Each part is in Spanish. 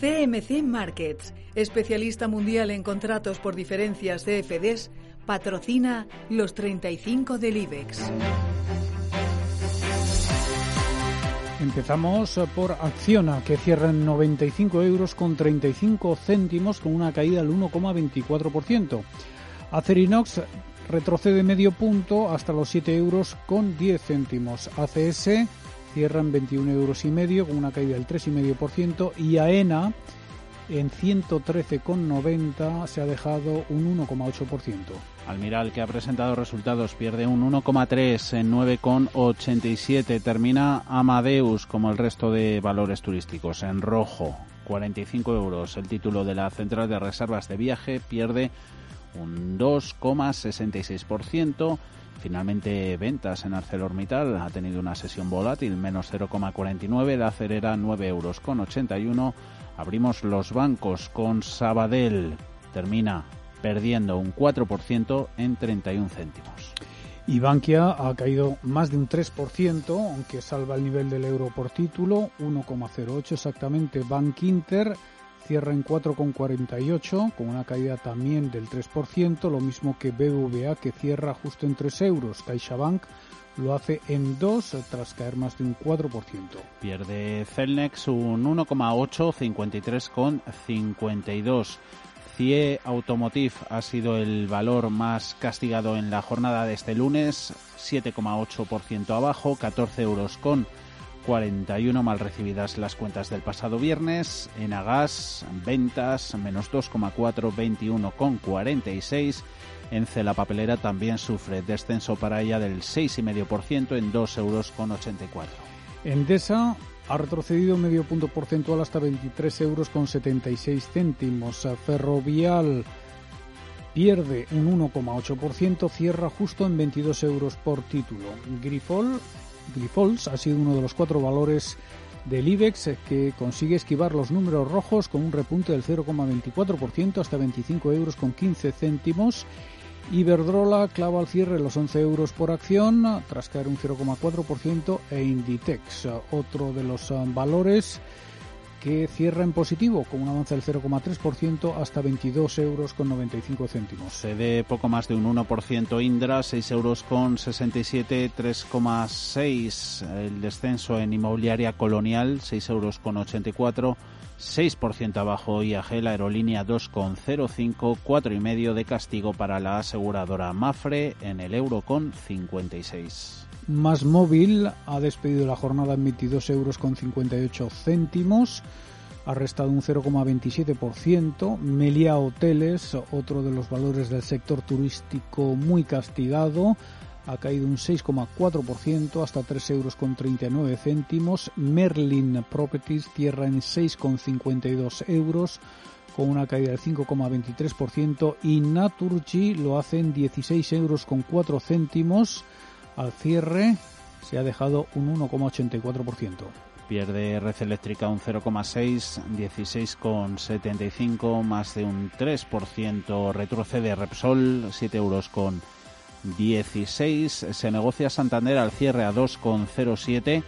CMC Markets, especialista mundial en contratos por diferencias CFDs, patrocina los 35 del IBEX. Empezamos por Acciona, que cierra en 95 euros con 35 céntimos, con una caída del 1,24%. Acerinox retrocede medio punto hasta los 7 euros con 10 céntimos. ACS cierra en 21 euros y medio, con una caída del 3,5%. Y AENA en 113,90 se ha dejado un 1,8%. Almiral, que ha presentado resultados, pierde un 1,3 en 9,87. Termina Amadeus, como el resto de valores turísticos, en rojo. 45 euros. El título de la Central de Reservas de Viaje pierde un 2,66%. Finalmente, ventas en ArcelorMittal ha tenido una sesión volátil, menos 0,49. La acerera 9 euros con 81. Abrimos los bancos con Sabadell. Termina perdiendo un 4% en 31 céntimos. Y Bankia ha caído más de un 3%, aunque salva el nivel del euro por título, 1,08 exactamente. Bank Inter cierra en 4,48, con una caída también del 3%, lo mismo que BBVA, que cierra justo en 3 euros. CaixaBank lo hace en 2 tras caer más de un 4%. Pierde Celnex un 1,8, 53,52. CIE Automotive ha sido el valor más castigado en la jornada de este lunes, 7,8% abajo, 14 euros con 41 mal recibidas las cuentas del pasado viernes. En Agas, ventas menos 2,4, 21 con 46. Ence la papelera también sufre descenso para ella del 6,5% en 2 euros con 84. Endesa ha retrocedido medio punto porcentual hasta 23 euros con 76 céntimos. Ferrovial pierde un 1,8%, cierra justo en 22 euros por título. Grifol, Grifols ha sido uno de los cuatro valores del IBEX que consigue esquivar los números rojos con un repunte del 0,24% hasta 25 euros con 15 céntimos. Iberdrola clava al cierre los 11 euros por acción tras caer un 0,4% e Inditex, otro de los eh, valores que cierra en positivo con un avance del 0,3% hasta 22 euros con 95 céntimos. Cede poco más de un 1% Indra, 6 euros con 67, 3,6 el descenso en inmobiliaria colonial, 6 euros con 84 6% abajo IAG, la aerolínea 2,05, 4,5 de castigo para la aseguradora Mafre en el euro con 56. Más móvil ha despedido la jornada en 22 euros con 58 céntimos, ha restado un 0,27%. Melia Hoteles, otro de los valores del sector turístico muy castigado, ha caído un 6,4% hasta 3 euros con 39 céntimos. Merlin Properties cierra en 6,52 euros con una caída del 5,23% y Naturgy lo hace en 16 euros con 4 céntimos. Al cierre se ha dejado un 1,84%. Pierde Red Eléctrica un 0,6, 16,75, más de un 3%. Retrocede Repsol, 7 euros con 16. Se negocia Santander al cierre a 2,07.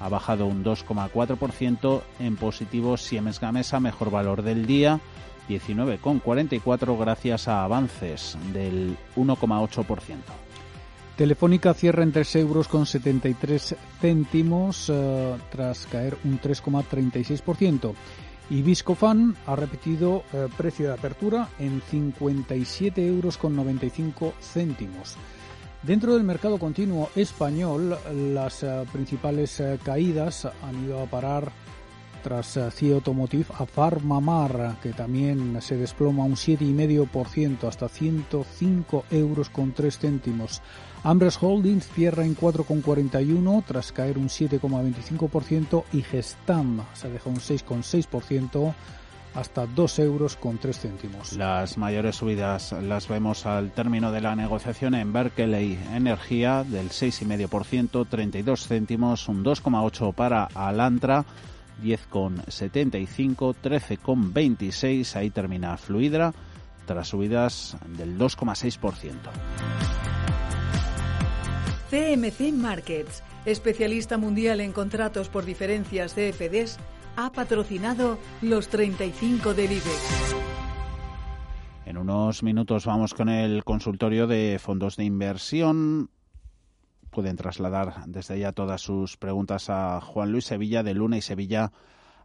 Ha bajado un 2,4%. En positivo Siemens Gamesa, mejor valor del día. 19,44 gracias a avances del 1,8%. Telefónica cierra en 3 euros con 73 céntimos eh, tras caer un 3,36%. Y Viscofan ha repetido eh, precio de apertura en 57 euros con 95 céntimos. Dentro del mercado continuo español, las eh, principales caídas han ido a parar tras CIE Automotive a Farmamar, que también se desploma un 7,5% hasta 105 euros con 3 céntimos. Ambres Holdings cierra en 4,41 tras caer un 7,25% y Gestam se deja un 6,6% hasta 2 euros con 3 céntimos. Las mayores subidas las vemos al término de la negociación en Berkeley Energía del 6,5%, 32 céntimos, un 2,8 para Alantra, 10,75, 13,26, ahí termina Fluidra, tras subidas del 2,6%. CMC Markets, especialista mundial en contratos por diferencias CFDs, ha patrocinado los 35 del IBEX. En unos minutos vamos con el consultorio de fondos de inversión. Pueden trasladar desde ya todas sus preguntas a Juan Luis Sevilla de Luna y Sevilla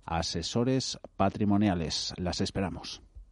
Asesores Patrimoniales. Las esperamos.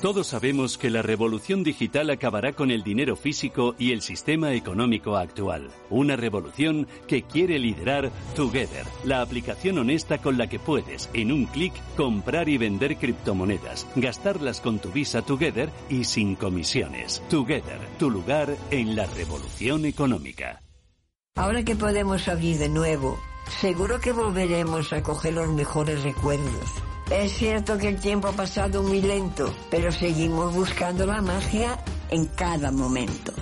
Todos sabemos que la revolución digital acabará con el dinero físico y el sistema económico actual. Una revolución que quiere liderar Together, la aplicación honesta con la que puedes, en un clic, comprar y vender criptomonedas, gastarlas con tu Visa Together y sin comisiones. Together, tu lugar en la revolución económica. Ahora que podemos abrir de nuevo, seguro que volveremos a coger los mejores recuerdos es cierto que el tiempo ha pasado muy lento, pero seguimos buscando la magia en cada momento.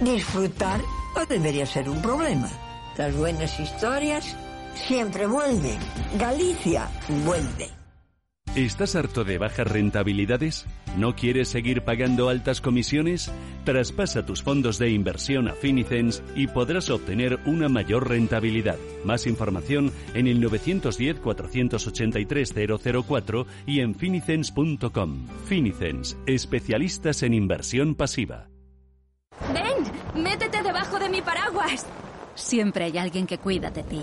Disfrutar no debería ser un problema. Las buenas historias siempre vuelven. Galicia vuelve. ¿Estás harto de bajas rentabilidades? ¿No quieres seguir pagando altas comisiones? Traspasa tus fondos de inversión a Finicens y podrás obtener una mayor rentabilidad. Más información en el 910-483-004 y en finicens.com. Finicens, especialistas en inversión pasiva. ¡Ven! ¡Métete debajo de mi paraguas! Siempre hay alguien que cuida de ti.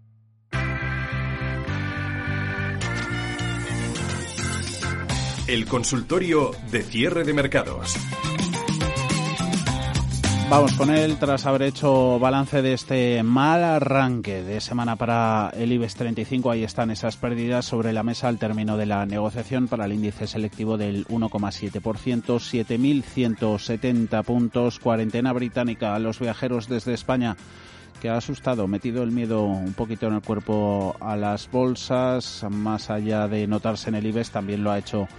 El consultorio de cierre de mercados. Vamos con él tras haber hecho balance de este mal arranque de semana para el IBEX 35. Ahí están esas pérdidas sobre la mesa al término de la negociación para el índice selectivo del 1,7%, 7.170 puntos, cuarentena británica a los viajeros desde España que ha asustado, metido el miedo un poquito en el cuerpo a las bolsas, más allá de notarse en el IBEX, también lo ha hecho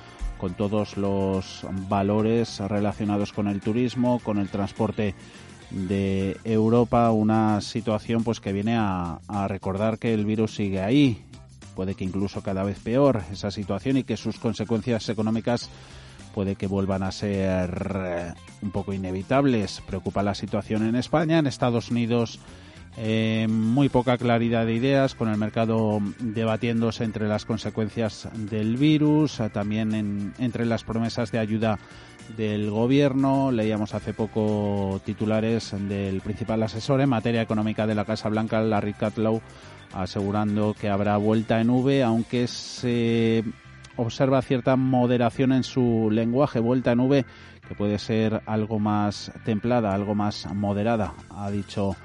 con todos los valores relacionados con el turismo, con el transporte de Europa, una situación pues que viene a, recordar que el virus sigue ahí, puede que incluso cada vez peor esa situación y que sus consecuencias económicas puede que vuelvan a ser eh, un poco inevitables. Preocupa la situación en España, en Estados Unidos eh, muy poca claridad de ideas, con el mercado debatiéndose entre las consecuencias del virus, también entre las promesas de ayuda del gobierno. Leíamos hace poco titulares del principal asesor en materia económica de la Casa Blanca, Larry Kudlow, asegurando que habrá vuelta en V, aunque se observa cierta moderación en su lenguaje, vuelta en V, que puede ser algo más templada, algo más moderada, ha dicho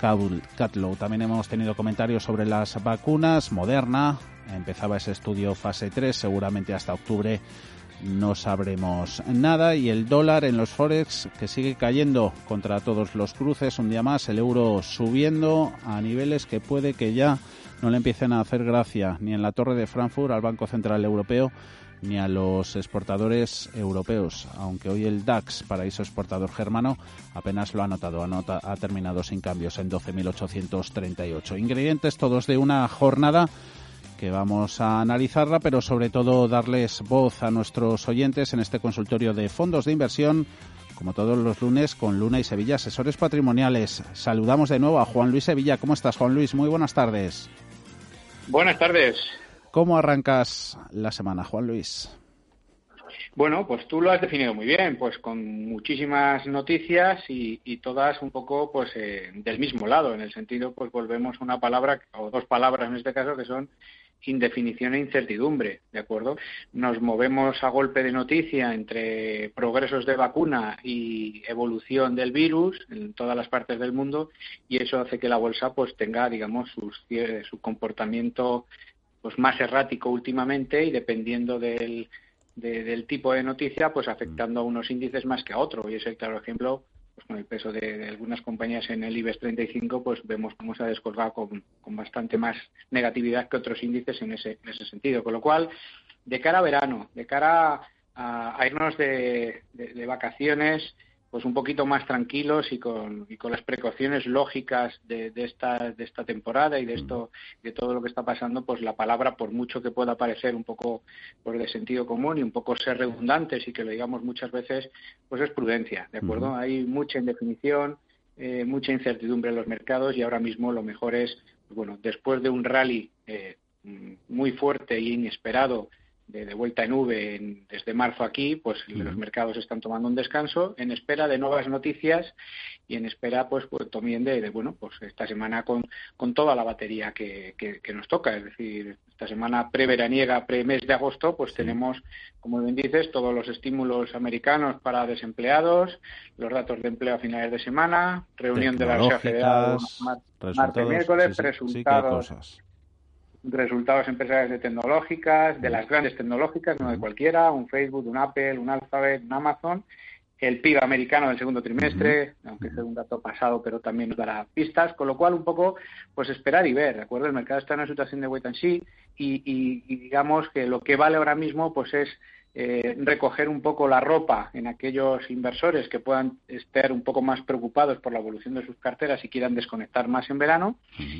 Catlow. También hemos tenido comentarios sobre las vacunas. Moderna, empezaba ese estudio fase 3, seguramente hasta octubre no sabremos nada. Y el dólar en los Forex que sigue cayendo contra todos los cruces. Un día más, el euro subiendo a niveles que puede que ya no le empiecen a hacer gracia ni en la Torre de Frankfurt al Banco Central Europeo ni a los exportadores europeos, aunque hoy el DAX, paraíso exportador germano, apenas lo ha notado, ha, terminado sin cambios en 12.838. Ingredientes todos de una jornada que vamos a analizarla, pero sobre todo darles voz a nuestros oyentes en este consultorio de fondos de inversión, como todos los lunes, con Luna y Sevilla, asesores patrimoniales. Saludamos de nuevo a Juan Luis Sevilla. ¿Cómo estás, Juan Luis? Muy buenas tardes. Buenas tardes. ¿Cómo arrancas la semana, Juan Luis? Bueno, pues tú lo has definido muy bien, pues con muchísimas noticias y, todas un poco pues eh, del mismo lado, en el sentido pues volvemos a una palabra o dos palabras en este caso que son indefinición e incertidumbre, ¿de acuerdo? Nos movemos a golpe de noticia entre progresos de vacuna y evolución del virus en todas las partes del mundo y eso hace que la bolsa pues tenga, digamos, su comportamiento pues más errático últimamente y dependiendo del del tipo de noticia, pues afectando a unos índices más que a otros. Y ese claro ejemplo, pues con el peso de, algunas compañías en el IBEX 35, pues vemos cómo se ha descolgado con, bastante más negatividad que otros índices en ese, en ese sentido. Con lo cual, de cara a verano, de cara a, irnos de, de vacaciones, pues un poquito más tranquilos y con, y con las precauciones lógicas de, de, esta, de esta temporada y de esto de todo lo que está pasando pues la palabra por mucho que pueda parecer un poco pues de sentido común y un poco ser redundantes y que lo digamos muchas veces pues es prudencia de acuerdo hay mucha indefinición eh, mucha incertidumbre en los mercados y ahora mismo lo mejor es pues bueno después de un rally eh, muy fuerte y inesperado de, vuelta en V desde marzo aquí, pues los mercados están tomando un descanso en espera de nuevas noticias y en espera, pues, pues también de, bueno, pues esta semana con, con toda la batería que, que, nos toca. Es decir, esta semana preveraniega, pre-mes de agosto, pues tenemos, como bien dices, todos los estímulos americanos para desempleados, los datos de empleo a finales de semana, reunión de la Reserva Federal martes, miércoles, resultados resultados empresariales de tecnológicas, de las grandes tecnológicas, no de cualquiera, un Facebook, un Apple, un Alphabet, un Amazon, el PIB americano del segundo trimestre, aunque sea un dato pasado, pero también nos dará pistas, con lo cual un poco, pues esperar y ver, ¿de acuerdo? El mercado está en una situación de wait and see y, y digamos que lo que vale ahora mismo, pues es eh, recoger un poco la ropa en aquellos inversores que puedan estar un poco más preocupados por la evolución de sus carteras y quieran desconectar más en verano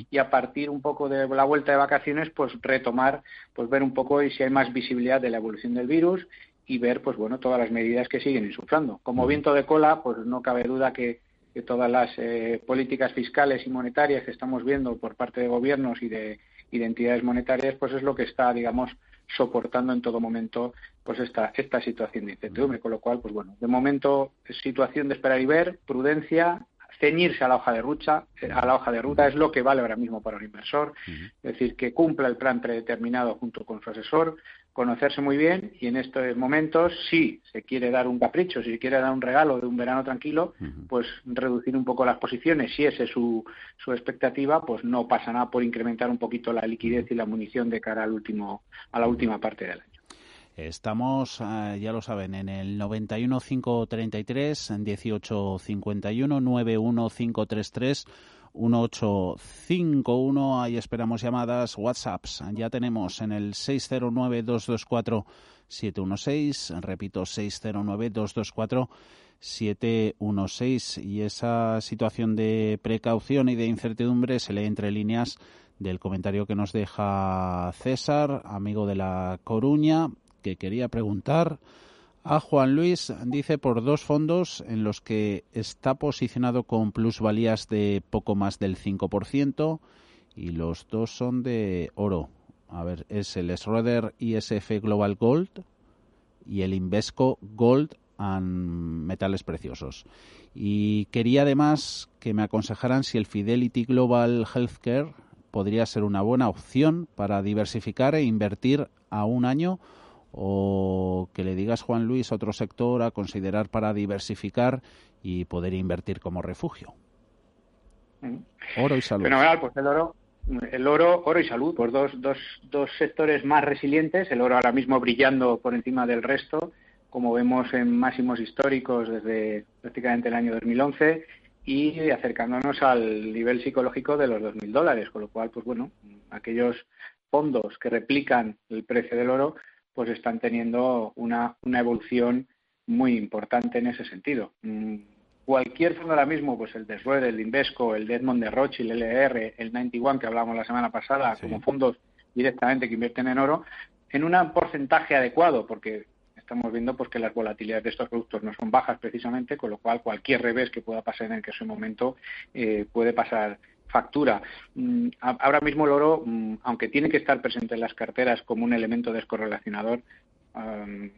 y a partir un poco de la vuelta de vacaciones pues retomar pues ver un poco y si hay más visibilidad de la evolución del virus y ver pues bueno todas las medidas que siguen insuflando. Como viento de cola pues no cabe duda que, todas las eh, políticas fiscales y monetarias que estamos viendo por parte de gobiernos y de, y de entidades monetarias pues es lo que está digamos soportando en todo momento pues esta, esta situación de incertidumbre. Con lo cual, pues bueno, de momento situación de esperar y ver, prudencia, ceñirse a la hoja de ruta, a la hoja de ruta es lo que vale ahora mismo para un inversor, es decir, que cumpla el plan predeterminado junto con su asesor, conocerse muy bien y en estos momentos, si se quiere dar un capricho, si se quiere dar un regalo de un verano tranquilo, pues reducir un poco las posiciones, si esa es su, su expectativa, pues no pasa nada por incrementar un poquito la liquidez y la munición de cara al último, a la última parte del año. Estamos, eh, ya lo saben, en el 91533, en 1851, 91533. 1851. Ahí esperamos llamadas, WhatsApps. Ya tenemos en el 609-224-716. Repito, 609-224-716. Y esa situación de precaución y de incertidumbre se lee entre líneas del comentario que nos deja César, amigo de La Coruña, que quería preguntar a Juan Luis, dice, por dos fondos en los que está posicionado con plusvalías de poco más del 5% y los dos son de oro. A ver, es el Schroeder ISF Global Gold y el Invesco Gold and Metales Preciosos. Y quería además que me aconsejaran si el Fidelity Global Healthcare podría ser una buena opción para diversificar e invertir a un año o que le digas, Juan Luis, otro sector a considerar para diversificar y poder invertir como refugio. Oro y salud. Fenomenal, pues el oro, el oro, oro y salud, pues dos, dos, dos sectores más resilientes, el oro ahora mismo brillando por encima del resto, como vemos en máximos históricos desde prácticamente el año 2011 y acercándonos al nivel psicológico de los 2.000 dólares, con lo cual, pues bueno, aquellos fondos que replican el precio del oro, pues están teniendo una, una evolución muy importante en ese sentido. Mm, cualquier fondo ahora mismo, pues el de Schroeder, el Invesco, el de Edmond de Rothschild, el LR, el 91 que hablábamos la semana pasada, como fondos directamente que invierten en oro, en un porcentaje adecuado, porque estamos viendo pues que las volatilidades de estos productos no son bajas precisamente, con lo cual cualquier revés que pueda pasar en que ese momento eh, puede pasar factura. Mm, ahora mismo el oro, mm, aunque tiene que estar presente en las carteras como un elemento descorrelacionador,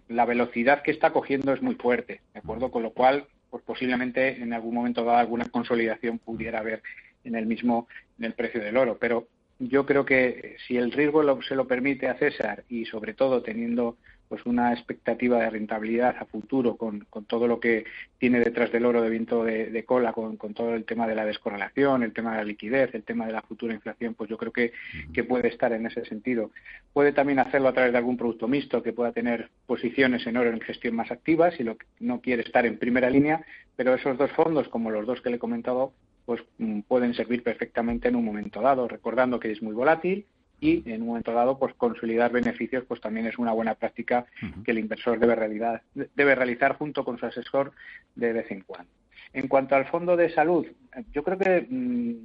la velocidad que está cogiendo es muy fuerte, ¿de acuerdo? Con lo cual, pues posiblemente en algún momento dado alguna consolidación pudiera haber en el mismo en el precio del oro, pero yo creo que si el riesgo se lo permite a César y sobre todo teniendo pues una expectativa de rentabilidad a futuro con, todo lo que tiene detrás del oro de viento de, cola, con, todo el tema de la descorrelación, el tema de la liquidez, el tema de la futura inflación, pues yo creo que, que puede estar en ese sentido. Puede también hacerlo a través de algún producto mixto que pueda tener posiciones en oro en gestión más activas si lo, no quiere estar en primera línea, pero esos dos fondos, como los dos que le he comentado, pues mm, pueden servir perfectamente en un momento dado, recordando que es muy volátil y en un momento dado pues consolidar beneficios pues también es una buena práctica que el inversor debe realizar, debe realizar junto con su asesor de vez en cuando. En cuanto al fondo de salud, yo creo que mm,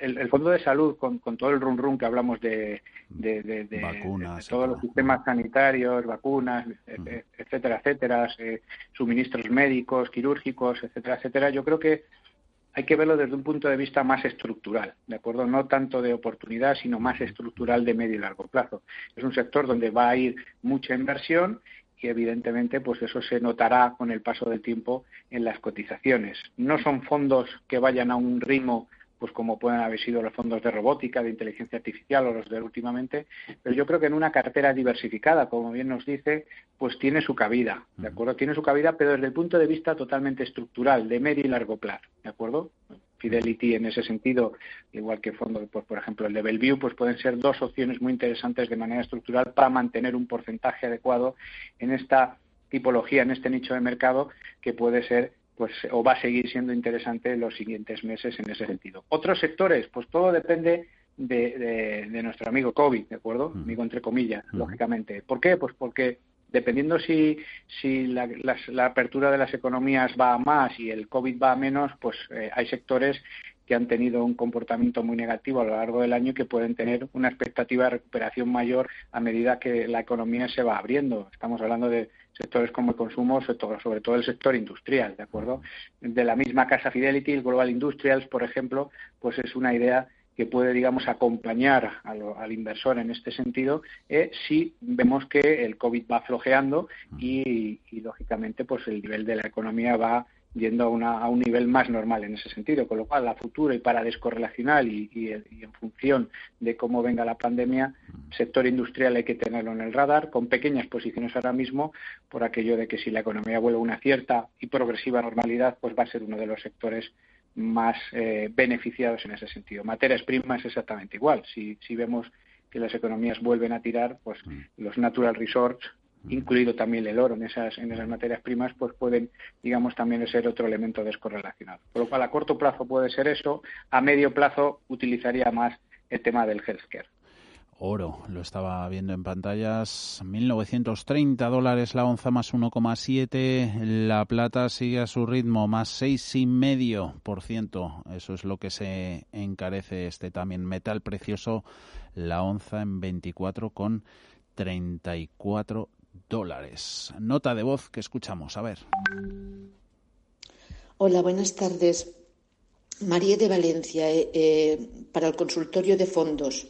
el, fondo de salud con, todo el run run que hablamos de, de, todos los sistemas sanitarios, vacunas, etcétera, etcétera, eh, suministros médicos, quirúrgicos, etcétera, etcétera, yo creo que hay que verlo desde un punto de vista más estructural, ¿de acuerdo? No tanto de oportunidad, sino más estructural de medio y largo plazo. Es un sector donde va a ir mucha inversión y evidentemente pues eso se notará con el paso del tiempo en las cotizaciones. No son fondos que vayan a un ritmo pues como pueden haber sido los fondos de robótica, de inteligencia artificial o los de últimamente, pero yo creo que en una cartera diversificada, como bien nos dice, pues tiene su cabida, ¿de acuerdo? Tiene su cabida, pero desde el punto de vista totalmente estructural, de medio y largo plazo, ¿de acuerdo? Fidelity en ese sentido, igual que fondo, pues, por ejemplo el de Bellevue, pues pueden ser dos opciones muy interesantes de manera estructural para mantener un porcentaje adecuado en esta tipología, en este nicho de mercado que puede ser pues o va a seguir siendo interesante los siguientes meses en ese sentido. Otros sectores, pues todo depende de, nuestro amigo COVID, ¿de acuerdo? Amigo entre comillas, lógicamente. ¿Por qué? Pues porque dependiendo si, si la, apertura de las economías va a más y el COVID va a menos, pues eh, hay sectores que han tenido un comportamiento muy negativo a lo largo del año y que pueden tener una expectativa de recuperación mayor a medida que la economía se va abriendo. Estamos hablando de sectores como el consumo, sobre todo, el sector industrial, ¿de acuerdo? De la misma casa Fidelity, el Global Industrials, por ejemplo, pues es una idea que puede, digamos, acompañar al inversor en este sentido eh, si vemos que el COVID va flojeando y, y, lógicamente, pues el nivel de la economía va yendo a, un nivel más normal en ese sentido, con lo cual la futura y para descorrelacionar y, en función de cómo venga la pandemia, sector industrial hay que tenerlo en el radar, con pequeñas posiciones ahora mismo, por aquello de que si la economía vuelve a una cierta y progresiva normalidad, pues va a ser uno de los sectores más eh, beneficiados en ese sentido. Materias primas exactamente igual. Si, si vemos que las economías vuelven a tirar, pues los natural resorts incluido también el oro en esas, en esas materias primas, pues pueden, digamos, también ser otro elemento descorrelacionado. Por lo cual, a corto plazo puede ser eso, a medio plazo utilizaría más el tema del healthcare. Oro, lo estaba viendo en pantallas, 1.930 dólares la onza más 1,7, la plata sigue a su ritmo más 6,5%, eso es lo que se encarece este también metal precioso, la onza en 24,34 dólares. Nota de voz que escuchamos, a ver. Hola, buenas tardes. María de Valencia, eh, eh, para el consultorio de fondos.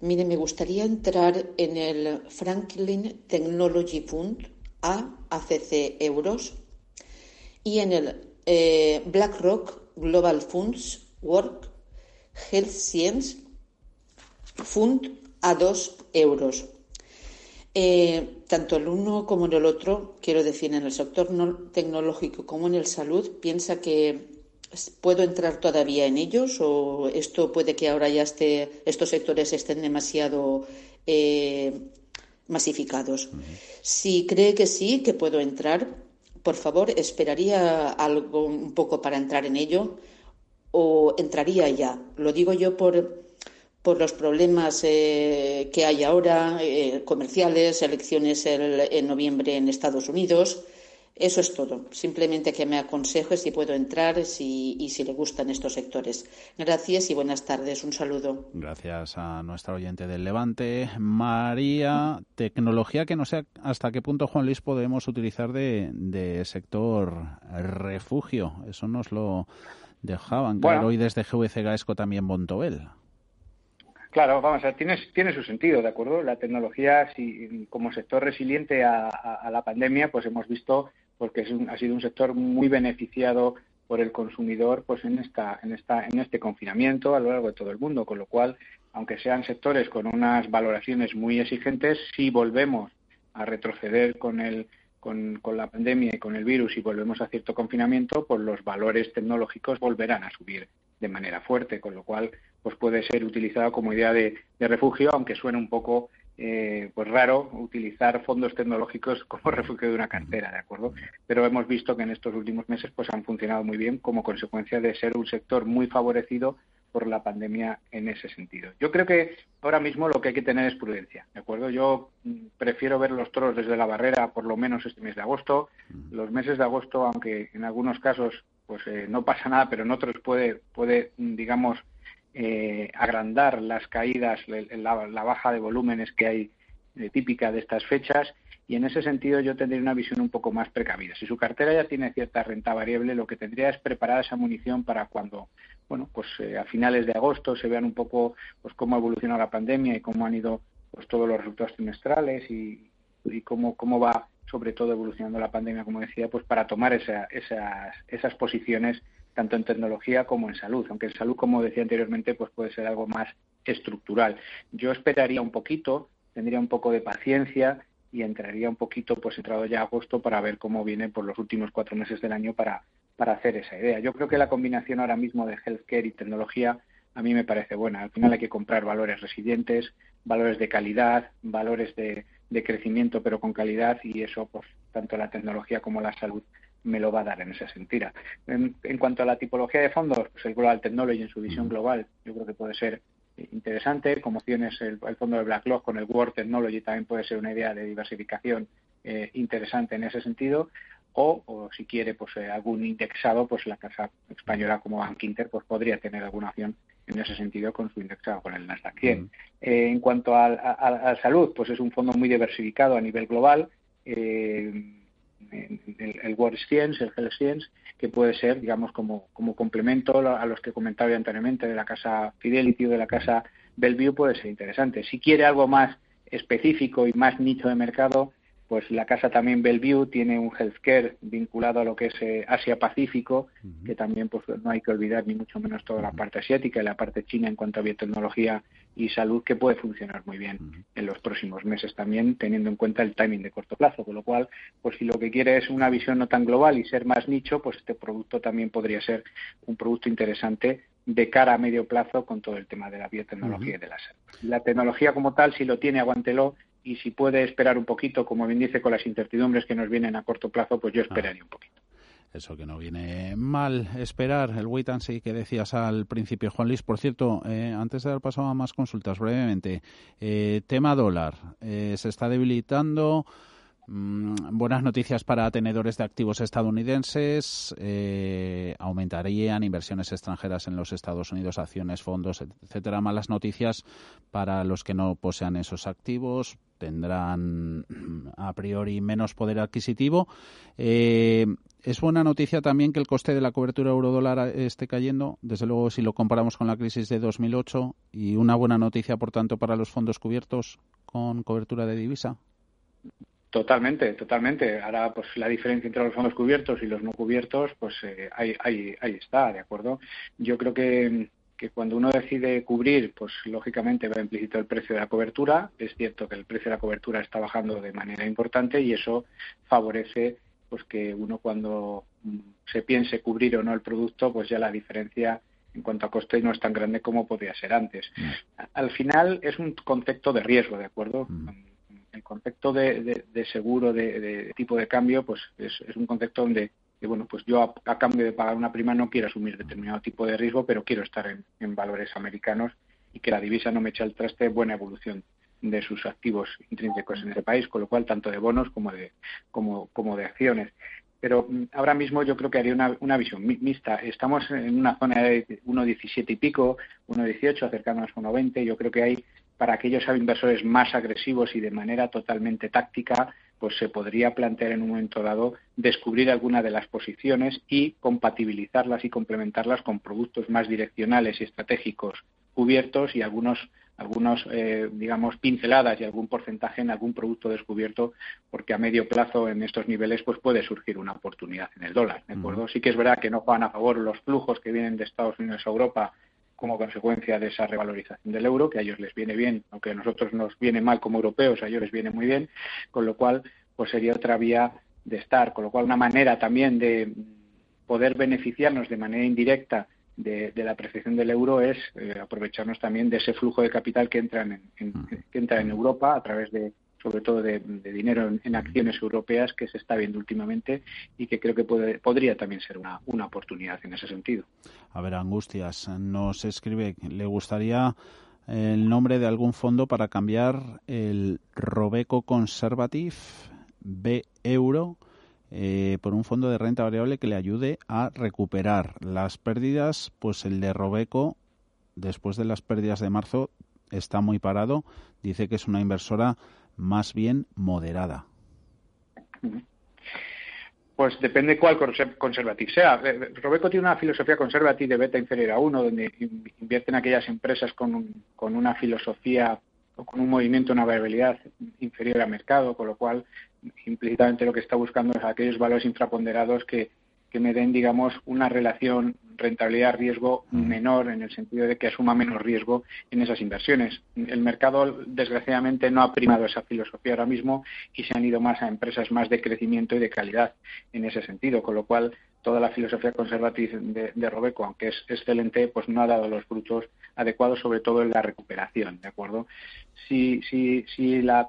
Mire, me gustaría entrar en el Franklin Technology Fund A, ACC euros, y en el eh, BlackRock Global Funds Work Health Science Fund a 2 euros. Tanto el uno como en el otro, quiero decir, en el sector tecnológico como en el salud, piensa que puedo entrar todavía en ellos o esto puede que ahora ya esté, estos sectores estén demasiado eh, masificados. Si cree que sí, que puedo entrar, por favor, esperaría algo un poco para entrar en ello o entraría ya. Lo digo yo por por los problemas eh, que hay ahora, eh, comerciales, elecciones en noviembre en Estados Unidos. Eso es todo. Simplemente que me aconseje si puedo entrar si, y si le gustan estos sectores. Gracias y buenas tardes. Un saludo. Gracias a nuestra oyente del Levante. María, tecnología que no sé hasta qué punto, Juan Luis, podemos utilizar de, de sector refugio. Eso nos lo dejaban claro hoy desde GVC Gaesco también Bontobel. Claro, vamos a ver, tiene, tiene su sentido, ¿de acuerdo? La tecnología, si, como sector resiliente a, la pandemia, pues hemos visto porque es ha sido un sector muy beneficiado por el consumidor pues en esta en esta en este confinamiento a lo largo de todo el mundo con lo cual aunque sean sectores con unas valoraciones muy exigentes si volvemos a retroceder con el con, con, la pandemia y con el virus y volvemos a cierto confinamiento, pues los valores tecnológicos volverán a subir de manera fuerte, con lo cual pues puede ser utilizado como idea de, refugio, aunque suene un poco eh, pues raro utilizar fondos tecnológicos como refugio de una cartera, ¿de acuerdo? Pero hemos visto que en estos últimos meses pues han funcionado muy bien como consecuencia de ser un sector muy favorecido por la pandemia en ese sentido. Yo creo que ahora mismo lo que hay que tener es prudencia, ¿de acuerdo? Yo mm, prefiero ver los toros desde la barrera por lo menos este mes de agosto. Los meses de agosto, aunque en algunos casos pues eh, no pasa nada, pero en otros puede, puede digamos, eh, agrandar las caídas, la, la, baja de volúmenes que hay eh, típica de estas fechas y en ese sentido yo tendría una visión un poco más precavida. Si su cartera ya tiene cierta renta variable, lo que tendría es preparar esa munición para cuando, bueno, pues a finales de agosto se vean un poco pues cómo ha evolucionado la pandemia y cómo han ido pues todos los resultados trimestrales y, y cómo, cómo va sobre todo evolucionando la pandemia, como decía, pues para tomar esa, esas, esas posiciones tanto en tecnología como en salud, aunque en salud, como decía anteriormente, pues puede ser algo más estructural. Yo esperaría un poquito, tendría un poco de paciencia y entraría un poquito, pues entrado ya agosto, para ver cómo viene por los últimos cuatro meses del año para, para hacer esa idea. Yo creo que la combinación ahora mismo de healthcare y tecnología a mí me parece buena. Al final hay que comprar valores resilientes, valores de calidad, valores de, de crecimiento pero con calidad y eso pues tanto la tecnología como la salud me lo va a dar en ese sentido. En, cuanto a la tipología de fondos, pues el Global Technology en su visión global yo creo que puede ser interesante, como tienes el, fondo de BlackRock con el World Technology también puede ser una idea de diversificación eh, interesante en ese sentido o, si quiere pues eh, algún indexado pues la casa española como Bank Inter pues podría tener alguna opción en ese sentido con su indexado con el Nasdaq 100. Eh, en cuanto a, a, salud, pues es un fondo muy diversificado a nivel global. Eh, el, el World Science, el Health Science, que puede ser, digamos, como, como complemento a los que comentaba anteriormente de la casa Fidelity o de la casa Bellevue, puede ser interesante. Si quiere algo más específico y más nicho de mercado, pues la casa también Bellevue tiene un healthcare vinculado a lo que es eh, Asia-Pacífico, que también pues no hay que olvidar ni mucho menos toda la parte asiática y la parte china en cuanto a biotecnología y salud que puede funcionar muy bien en los próximos meses también teniendo en cuenta el timing de corto plazo, con lo cual pues si lo que quiere es una visión no tan global y ser más nicho, pues este producto también podría ser un producto interesante de cara a medio plazo con todo el tema de la biotecnología y de la salud. La tecnología como tal, si lo tiene, aguántelo y si puede esperar un poquito, como bien dice, con las incertidumbres que nos vienen a corto plazo, pues yo esperaría un poquito. Eso que no viene mal esperar, el wait and see que decías al principio, Juan Luis. Por cierto, eh, antes de dar paso a más consultas, brevemente, eh, tema dólar, eh, se está debilitando. Mm, buenas noticias para tenedores de activos estadounidenses. Eh, aumentarían inversiones extranjeras en los Estados Unidos, acciones, fondos, etcétera. Malas noticias para los que no posean esos activos. Tendrán mm, a priori menos poder adquisitivo. Eh, es buena noticia también que el coste de la cobertura euro-dólar esté cayendo, desde luego si lo comparamos con la crisis de 2008, y una buena noticia, por tanto, para los fondos cubiertos con cobertura de divisa. Totalmente, totalmente. Ahora, pues la diferencia entre los fondos cubiertos y los no cubiertos, pues eh, ahí, ahí, ahí está, ¿de acuerdo? Yo creo que, que cuando uno decide cubrir, pues lógicamente va implícito el precio de la cobertura. Es cierto que el precio de la cobertura está bajando de manera importante y eso favorece pues que uno cuando mm, se piense cubrir o no el producto, pues ya la diferencia en cuanto a coste no es tan grande como podría ser antes. Mm. Al final es un concepto de riesgo, ¿de acuerdo? Mm el concepto de, seguro de, tipo de cambio pues es, un concepto donde bueno pues yo a, cambio de pagar una prima no quiero asumir determinado tipo de riesgo pero quiero estar en, valores americanos y que la divisa no me eche al traste buena evolución de sus activos intrínsecos en ese país, con lo cual tanto de bonos como de como, como de acciones. Pero mm, ahora mismo yo creo que haría una, una visión mixta. Estamos en una zona de 1,17 y pico, 1,18, acercándonos a 1,20. Yo creo que hay para aquellos inversores más agresivos y de manera totalmente táctica, pues se podría plantear en un momento dado descubrir alguna de las posiciones y compatibilizarlas y complementarlas con productos más direccionales y estratégicos cubiertos y algunos algunos, eh, digamos, pinceladas y algún porcentaje en algún producto descubierto, porque a medio plazo en estos niveles pues puede surgir una oportunidad en el dólar, ¿de acuerdo? Sí que es verdad que no juegan a favor los flujos que vienen de Estados Unidos a Europa como consecuencia de esa revalorización del euro, que a ellos les viene bien, aunque a nosotros nos viene mal como europeos, a ellos les viene muy bien, con lo cual pues sería otra vía de estar, con lo cual una manera también de poder beneficiarnos de manera indirecta de, la apreciación del euro es eh, aprovecharnos también de ese flujo de capital que entra en, que entra en Europa a través de sobre todo de, dinero en, acciones europeas que se está viendo últimamente y que creo que puede, podría también ser una, una oportunidad en ese sentido. A ver, Angustias, nos escribe, ¿le gustaría el nombre de algún fondo para cambiar el Robeco Conservative B Euro eh, por un fondo de renta variable que le ayude a recuperar las pérdidas, pues el de Robeco, después de las pérdidas de marzo, está muy parado. Dice que es una inversora más bien moderada. Pues depende cuál conservative sea. Eh, Robeco tiene una filosofía conservativa de beta inferior a uno, donde invierte en aquellas empresas con, con una filosofía o con un movimiento, una variabilidad inferior al mercado, con lo cual implícitamente lo que está buscando es aquellos valores infraponderados que, que me den, digamos, una relación rentabilidad-riesgo menor en el sentido de que asuma menos riesgo en esas inversiones. El mercado, desgraciadamente, no ha primado esa filosofía ahora mismo y se han ido más a empresas más de crecimiento y de calidad en ese sentido, con lo cual toda la filosofía conservativa de, Robeco, aunque es excelente, pues no ha dado los frutos adecuados, sobre todo en la recuperación, ¿de acuerdo? Si, si, si, la,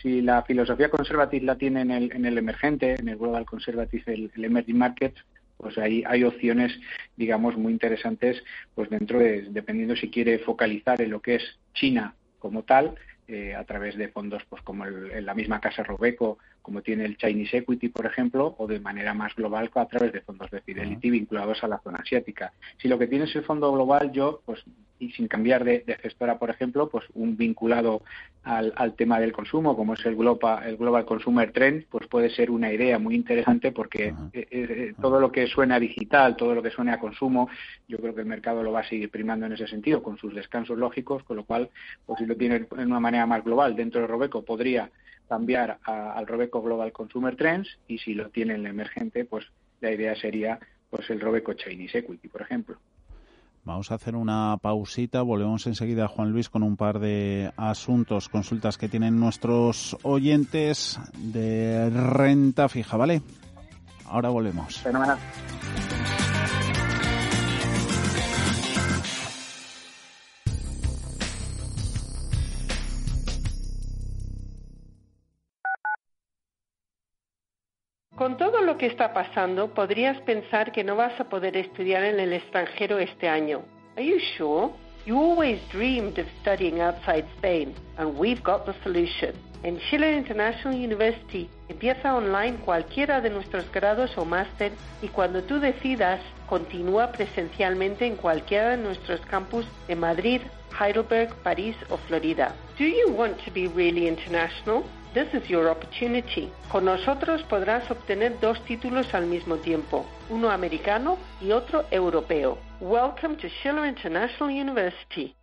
si la filosofía conservativa la tiene en el, en el emergente, en el Global Conservative, el, el Emerging Markets, pues ahí hay opciones, digamos, muy interesantes, pues dentro de, dependiendo si quiere focalizar en lo que es China como tal, eh, a través de fondos pues como el, la misma casa Robeco, como tiene el Chinese Equity, por ejemplo, o de manera más global a través de fondos de Fidelity vinculados a la zona asiática. Si lo que tiene es el fondo global, yo pues y sin cambiar de, gestora, por ejemplo, pues un vinculado al, tema del consumo, como es el Global, el Global Consumer Trend, pues puede ser una idea muy interesante porque eh, eh, eh, todo lo que suena a digital, todo lo que suene a consumo, yo creo que el mercado lo va a seguir primando en ese sentido, con sus descansos lógicos, con lo cual, pues si lo tiene en una manera más global dentro de Robeco, podría cambiar al Robeco Global Consumer Trends y si lo tiene en el emergente, pues la idea sería pues el Robeco Chinese Equity, por ejemplo. Vamos a hacer una pausita, volvemos enseguida, Juan Luis, con un par de asuntos, consultas que tienen nuestros oyentes de renta fija, ¿vale? Ahora volvemos. Fenomenal. Con todo lo que está pasando, podrías pensar que no vas a poder estudiar en el extranjero este año. Are you sure? You always dreamed of studying outside Spain, and we've got the solution. En Chile International University empieza online cualquiera de nuestros grados o máster y cuando tú decidas, continúa presencialmente en cualquiera de nuestros campus de Madrid, Heidelberg, París o Florida. Do you want to be really international? This is your opportunity. Con nosotros podrás obtener dos títulos al mismo tiempo, uno americano y otro europeo. Welcome to Schiller International University.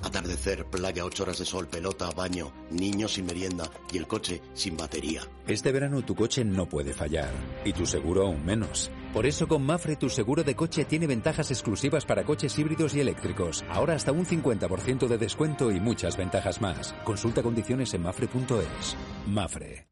Atardecer, playa, ocho horas de sol, pelota, baño, niños sin merienda y el coche sin batería. Este verano tu coche no puede fallar y tu seguro aún menos. Por eso con Mafre tu seguro de coche tiene ventajas exclusivas para coches híbridos y eléctricos. Ahora hasta un 50% de descuento y muchas ventajas más. Consulta condiciones en mafre.es. Mafre.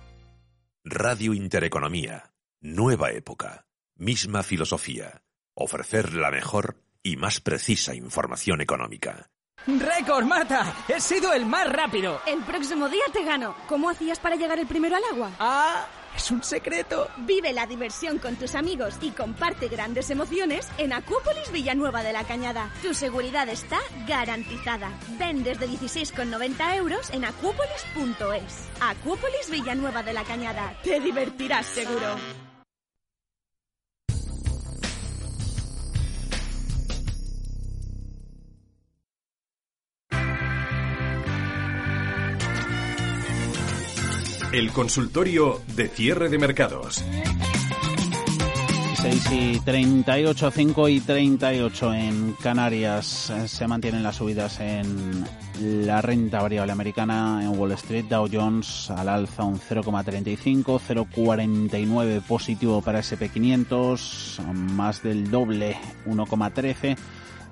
Radio Intereconomía. Nueva época. Misma filosofía. Ofrecer la mejor y más precisa información económica. ¡Récord, Marta! ¡He sido el más rápido! El próximo día te gano. ¿Cómo hacías para llegar el primero al agua? Ah Es un secreto. Vive la diversión con tus amigos y comparte grandes emociones en Acuópolis Villanueva de la Cañada. Tu seguridad está garantizada. Ven desde 16,90 euros en acuópolis.es. Acuópolis Villanueva de la Cañada. Te divertirás seguro. El consultorio de cierre de mercados. 6 y 38, 5 y 38 en Canarias. Se mantienen las subidas en la renta variable americana en Wall Street. Dow Jones al alza un 0,35, 0,49 positivo para SP500, más del doble, 1,13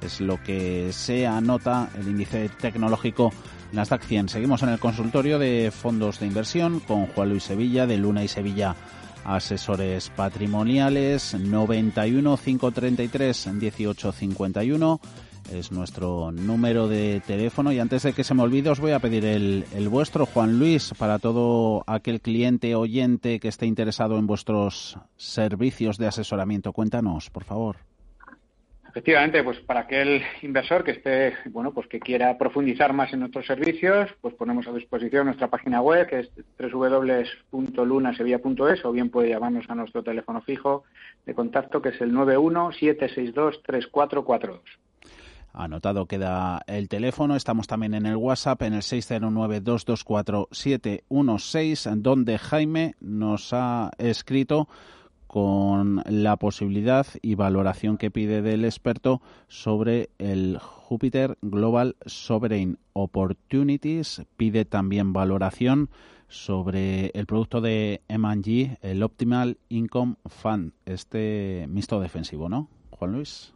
es lo que se anota el índice tecnológico Nasdaq 100. Seguimos en el consultorio de fondos de inversión con Juan Luis Sevilla de Luna y Sevilla Asesores Patrimoniales 91 533 1851 es nuestro número de teléfono y antes de que se me olvide os voy a pedir el, el vuestro Juan Luis para todo aquel cliente oyente que esté interesado en vuestros servicios de asesoramiento. Cuéntanos, por favor. Efectivamente, pues para aquel inversor que esté, bueno, pues que quiera profundizar más en nuestros servicios, pues ponemos a disposición nuestra página web que es www.lunasevilla.es o bien puede llamarnos a nuestro teléfono fijo de contacto que es el 917623442. Anotado queda el teléfono. Estamos también en el WhatsApp en el 609-224-716, donde Jaime nos ha escrito con la posibilidad y valoración que pide del experto sobre el Jupiter Global Sovereign Opportunities. Pide también valoración sobre el producto de M&G, el Optimal Income Fund, este mixto defensivo, ¿no, Juan Luis?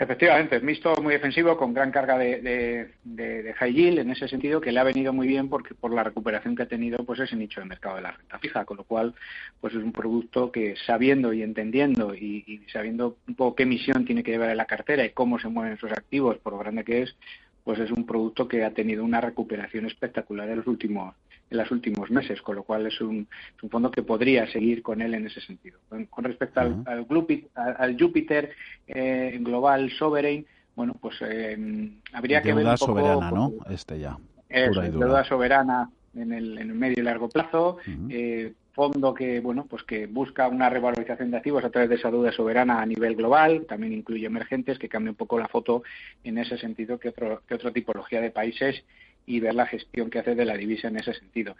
Efectivamente, mixto muy defensivo con gran carga de, de, high yield en ese sentido que le ha venido muy bien porque por la recuperación que ha tenido pues ese nicho de mercado de la renta fija, con lo cual pues es un producto que sabiendo y entendiendo y, sabiendo un poco qué misión tiene que llevar en la cartera y cómo se mueven esos activos por lo grande que es, pues es un producto que ha tenido una recuperación espectacular en los últimos en los últimos meses, con lo cual es un, fondo que podría seguir con él en ese sentido. Con, respecto al, al, Júpiter eh, Global Sovereign, bueno, pues eh, habría que ver un poco... soberana, ¿no? Este ya. Es, deuda soberana en el, en el medio y largo plazo. eh, fondo que bueno pues que busca una revalorización de activos a través de esa deuda soberana a nivel global también incluye emergentes que cambia un poco la foto en ese sentido que otro que otra tipología de países y ver la gestión que hace de la divisa en ese sentido.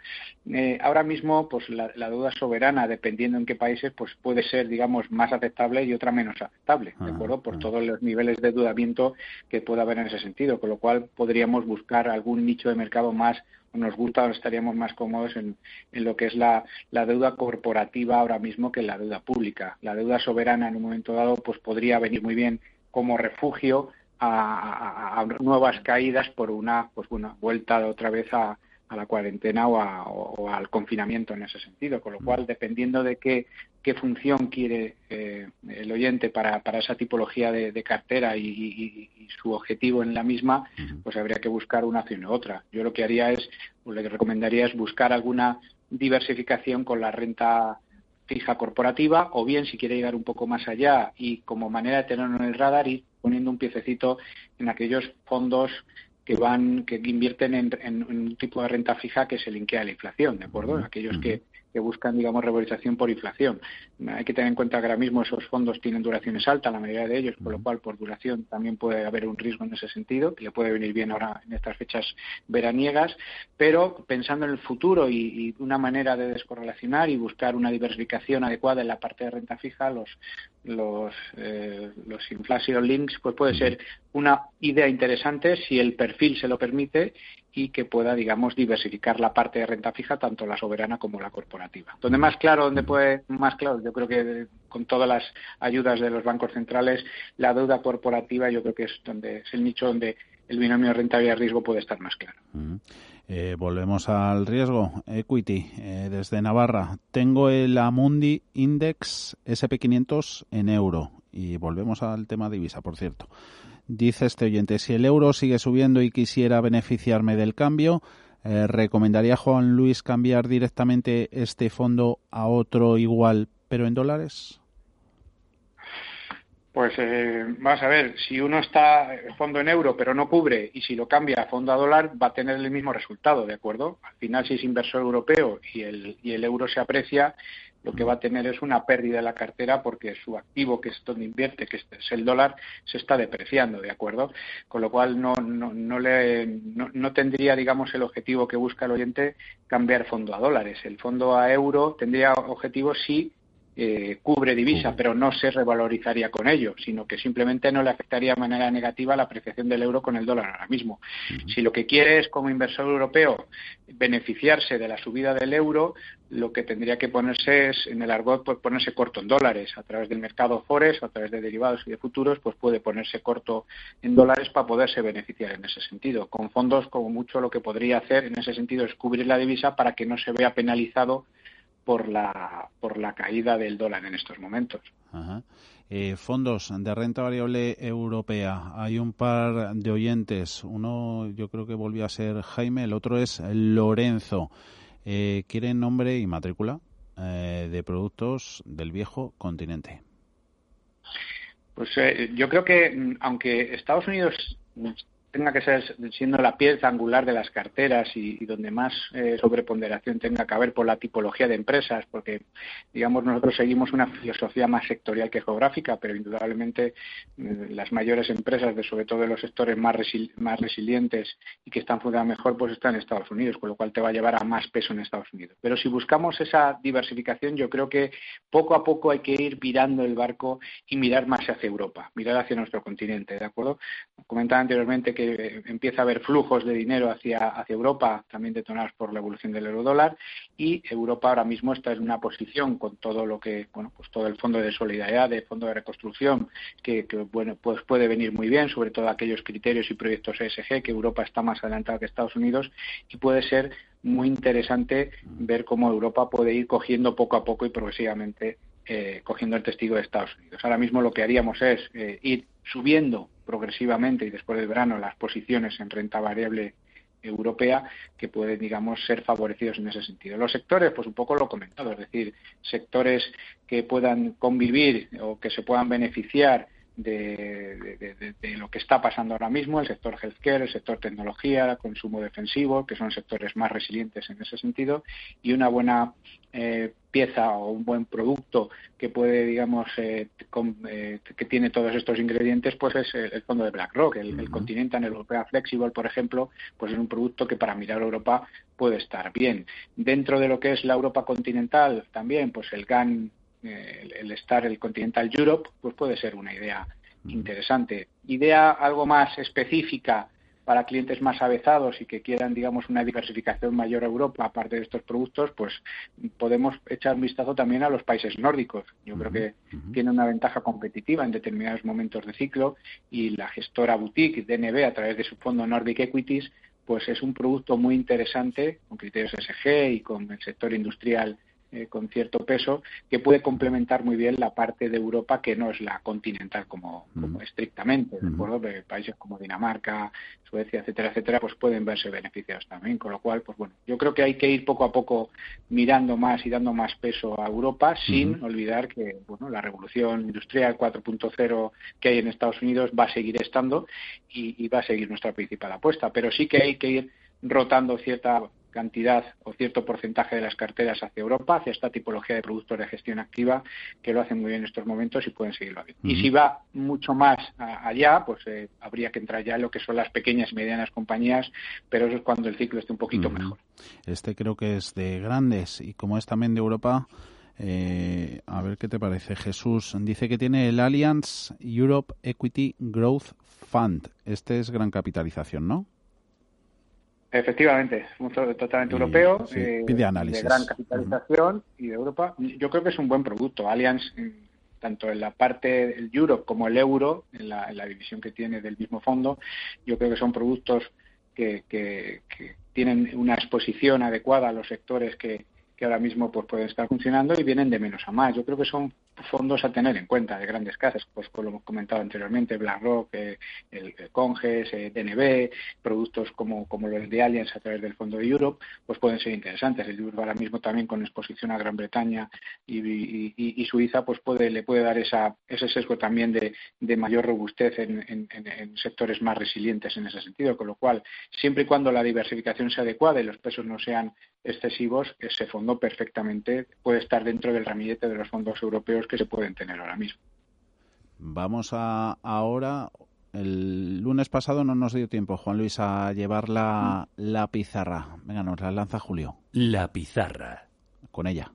Eh, ahora mismo, pues la, deuda soberana, dependiendo en qué países, pues puede ser, digamos, más aceptable y otra menos aceptable, ¿de acuerdo? Por todos los niveles de endeudamiento que pueda haber en ese sentido, con lo cual podríamos buscar algún nicho de mercado más o nos gusta o estaríamos más cómodos en, en lo que es la, la, deuda corporativa ahora mismo que la deuda pública. La deuda soberana en un momento dado pues podría venir muy bien como refugio a, nuevas caídas por una pues una vuelta otra vez a, la cuarentena o, al confinamiento en ese sentido, con lo cual dependiendo de qué, qué función quiere eh, el oyente para, para esa tipología de, cartera y, su objetivo en la misma, pues habría que buscar una acción u otra. Yo lo que haría es, o le recomendaría es buscar alguna diversificación con la renta fija corporativa o bien si quiere llegar un poco más allá y como manera de tenerlo en el radar ir poniendo un piececito en aquellos fondos que van que invierten en, un tipo de renta fija que se linkea a la inflación, ¿de acuerdo? Aquellos que que buscan, digamos, revalorización por inflación. Hay que tener en cuenta que ahora mismo esos fondos tienen duraciones altas, la mayoría de ellos, por lo cual por duración también puede haber un riesgo en ese sentido, que le puede venir bien ahora en estas fechas veraniegas, pero pensando en el futuro y, una manera de descorrelacionar y buscar una diversificación adecuada en la parte de renta fija, los los, eh, los inflation links, pues puede ser una idea interesante si el perfil se lo permite y que pueda, digamos, diversificar la parte de renta fija, tanto la soberana como la corporativa. Donde más claro, donde puede, más claro, yo creo que con todas las ayudas de los bancos centrales, la deuda corporativa yo creo que es donde es el nicho donde el binomio rentabilidad-riesgo puede estar más claro. Eh, volvemos al riesgo. Equity, eh, desde Navarra. Tengo el Amundi Index SP500 en euro. Y volvemos al tema divisa, por cierto. Dice este oyente, si el euro sigue subiendo y quisiera beneficiarme del cambio, Eh, ¿Recomendaría Juan Luis cambiar directamente este fondo a otro igual, pero en dólares? Pues eh, vamos a ver, si uno está en fondo en euro pero no cubre y si lo cambia a fondo a dólar va a tener el mismo resultado, ¿de acuerdo? Al final si es inversor europeo y el, y el euro se aprecia, lo que va a tener es una pérdida de la cartera porque su activo, que es donde invierte, que es el dólar, se está depreciando, ¿de acuerdo? Con lo cual no, no, no, le, no, tendría, digamos, el objetivo que busca el oyente cambiar fondo a dólares. El fondo a euro tendría objetivo si eh, cubre divisa, pero no se revalorizaría con ello, sino que simplemente no le afectaría de manera negativa la apreciación del euro con el dólar ahora mismo. Si lo que quiere es, como inversor europeo, beneficiarse de la subida del euro, lo que tendría que ponerse es, en el argot, pues ponerse corto en dólares. A través del mercado Forex, a través de derivados y de futuros, pues puede ponerse corto en dólares para poderse beneficiar en ese sentido. Con fondos, como mucho, lo que podría hacer en ese sentido es cubrir la divisa para que no se vea penalizado por la, por la caída del dólar en estos momentos. Eh, fondos de renta variable europea. Hay un par de oyentes. Uno yo creo que volvió a ser Jaime, el otro es Lorenzo. Eh, ¿Quieren nombre y matrícula eh, de productos del viejo continente? Pues eh, yo creo que mm, aunque Estados Unidos tenga que ser siendo la pieza angular de las carteras y, donde más eh, sobreponderación tenga que haber por la tipología de empresas, porque digamos nosotros seguimos una filosofía más sectorial que geográfica, pero indudablemente eh, las mayores empresas, de sobre todo de los sectores más, resilientes y que están funcionando mejor, pues están en Estados Unidos, con lo cual te va a llevar a más peso en Estados Unidos. Pero si buscamos esa diversificación, yo creo que poco a poco hay que ir virando el barco y mirar más hacia Europa, mirar hacia nuestro continente, ¿de acuerdo? Comentaba anteriormente que empieza a haber flujos de dinero hacia, hacia Europa, también detonados por la evolución del euro-dólar, y Europa ahora mismo está en una posición con todo lo que, bueno, pues todo el fondo de solidaridad, el fondo de reconstrucción, que, bueno, pues puede venir muy bien, sobre todo aquellos criterios y proyectos ESG, que Europa está más adelantada que Estados Unidos, y puede ser muy interesante ver cómo Europa puede ir cogiendo poco a poco y progresivamente eh, cogiendo el testigo de Estados Unidos. Ahora mismo lo que haríamos es eh, ir subiendo progresivamente y después del verano las posiciones en renta variable europea que pueden, digamos, ser favorecidos en ese sentido. Los sectores, pues un poco lo he comentado, es decir, sectores que puedan convivir o que se puedan beneficiar de, lo que está pasando ahora mismo, el sector healthcare, el sector tecnología, consumo defensivo, que son sectores más resilientes en ese sentido, y una buena eh, pieza o un buen producto que puede, digamos, eh, eh, que tiene todos estos ingredientes, pues es el, fondo de BlackRock. El, el Continental Europea Flexible, por ejemplo, pues es un producto que para mirar Europa puede estar bien. Dentro de lo que es la Europa continental, también, pues el GAN el, estar el Continental Europe, pues puede ser una idea interesante. Idea algo más específica para clientes más avezados y que quieran, digamos, una diversificación mayor a Europa, aparte de estos productos, pues podemos echar un vistazo también a los países nórdicos. Yo creo que tiene una ventaja competitiva en determinados momentos de ciclo y la gestora boutique DNB, a través de su fondo Nordic Equities, pues es un producto muy interesante con criterios SG y con el sector industrial eh, con cierto peso que puede complementar muy bien la parte de Europa que no es la continental como, estrictamente, ¿de acuerdo? países como Dinamarca, Suecia, etcétera, etcétera, pues pueden verse beneficiados también, con lo cual, pues bueno, yo creo que hay que ir poco a poco mirando más y dando más peso a Europa sin olvidar que, bueno, la revolución industrial 4.0 que hay en Estados Unidos va a seguir estando y va a seguir nuestra principal apuesta, pero sí que hay que ir rotando cierta cantidad o cierto porcentaje de las carteras hacia Europa, hacia esta tipología de productos de gestión activa que lo hacen muy bien en estos momentos y pueden seguirlo haciendo. Y si va mucho más allá, pues eh, habría que entrar ya en lo que son las pequeñas y medianas compañías, pero eso es cuando el ciclo esté un poquito mejor. Este creo que es de grandes y como es también de Europa, eh, a ver qué te parece. Jesús dice que tiene el Allianz Europe Equity Growth Fund. Este es gran capitalización, ¿no? Efectivamente, es totalmente europeo, eh, de gran capitalización y de Europa. Yo creo que es un buen producto. Allianz, tanto en la parte del Europe como el euro, en la, división que tiene del mismo fondo, yo creo que son productos que, que tienen una exposición adecuada a los sectores que, que ahora mismo pues pueden estar funcionando y vienen de menos a más. Yo creo que son fondos a tener en cuenta de grandes casas, pues como hemos comentado anteriormente, BlackRock, eh, el, Conges, eh, DNB, productos como, como los de Allianz a través del fondo de Europe, pues pueden ser interesantes. El Europe ahora mismo también con exposición a Gran Bretaña y, Suiza, pues puede, le puede dar esa, ese sesgo también de, de mayor robustez en, en, sectores más resilientes en ese sentido, con lo cual, siempre y cuando la diversificación sea adecuada y los pesos no sean excesivos, ese fondo perfectamente puede estar dentro del ramillete de los fondos europeos que se pueden tener ahora mismo. Vamos a ahora. El lunes pasado no nos dio tiempo, Juan Luis, a llevar la, la pizarra. Venga, nos la lanza Julio. La pizarra. Con ella.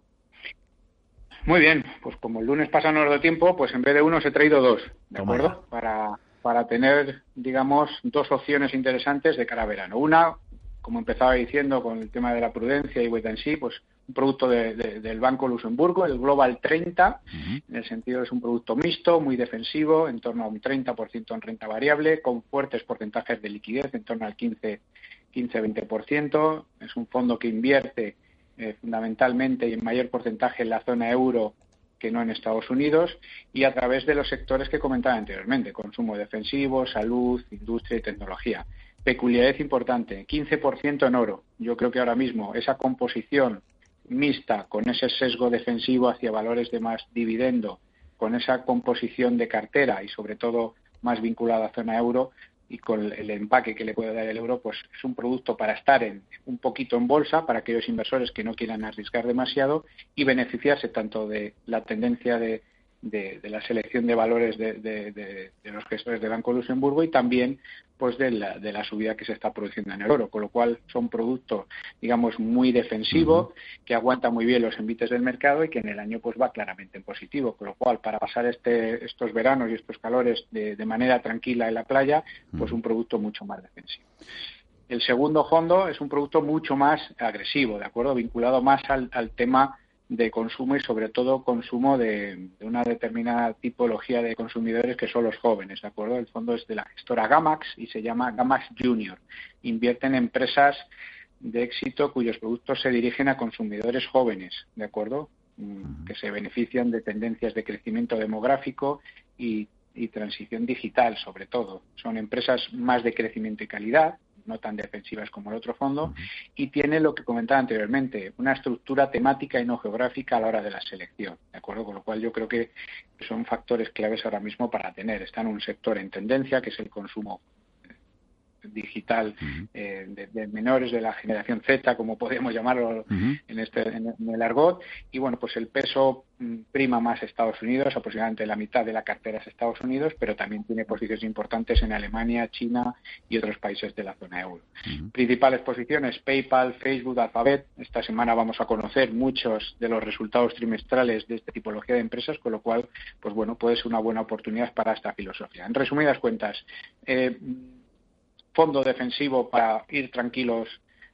Muy bien, pues como el lunes pasado no nos dio tiempo, pues en vez de uno se he traído dos, ¿de acuerdo? Para, para tener, digamos, dos opciones interesantes de cara a verano. Una, como empezaba diciendo, con el tema de la prudencia y wait and see, pues un producto del Banco Luxemburgo, el Global 30, en el sentido de es un producto mixto, muy defensivo, en torno a un 30% en renta variable, con fuertes porcentajes de liquidez, en torno al 15-20%. Es un fondo que invierte eh, fundamentalmente y en mayor porcentaje en la zona euro que no en Estados Unidos y a través de los sectores que comentaba anteriormente, consumo defensivo, salud, industria y tecnología. Peculiaridad importante, 15% en oro. Yo creo que ahora mismo esa composición mixta con ese sesgo defensivo hacia valores de más dividendo, con esa composición de cartera y sobre todo más vinculada a zona euro y con el empaque que le puede dar el euro, pues es un producto para estar en, un poquito en bolsa para aquellos inversores que no quieran arriesgar demasiado y beneficiarse tanto de la tendencia de, de, la selección de valores de, de, los gestores de Banco Luxemburgo y también pues de la, de la subida que se está produciendo en el oro, con lo cual son productos, digamos, muy defensivos, que aguantan muy bien los envites del mercado y que en el año pues va claramente en positivo, con lo cual para pasar este, estos veranos y estos calores de, manera tranquila en la playa, pues un producto mucho más defensivo. El segundo fondo es un producto mucho más agresivo, ¿de acuerdo? Vinculado más al, al tema de consumo y sobre todo consumo de, una determinada tipología de consumidores que son los jóvenes, ¿de acuerdo? El fondo es de la gestora Gamax y se llama Gamax Junior. Invierten en empresas de éxito cuyos productos se dirigen a consumidores jóvenes, ¿de acuerdo? Mm, que se benefician de tendencias de crecimiento demográfico y, y transición digital, sobre todo. Son empresas más de crecimiento y calidad, no tan defensivas como el otro fondo, y tiene lo que comentaba anteriormente, una estructura temática y no geográfica a la hora de la selección, ¿de acuerdo? Con lo cual yo creo que son factores claves ahora mismo para tener. Está en un sector en tendencia, que es el consumo digital eh, de, menores de la generación Z, como podemos llamarlo en, este, en, el argot. Y bueno, pues el peso mm, prima más Estados Unidos, aproximadamente la mitad de la cartera es Estados Unidos, pero también tiene posiciones importantes en Alemania, China y otros países de la zona euro. Principales posiciones, PayPal, Facebook, Alphabet. Esta semana vamos a conocer muchos de los resultados trimestrales de esta tipología de empresas, con lo cual, pues bueno, puede ser una buena oportunidad para esta filosofía. En resumidas cuentas, eh, fondo defensivo para ir tranquilos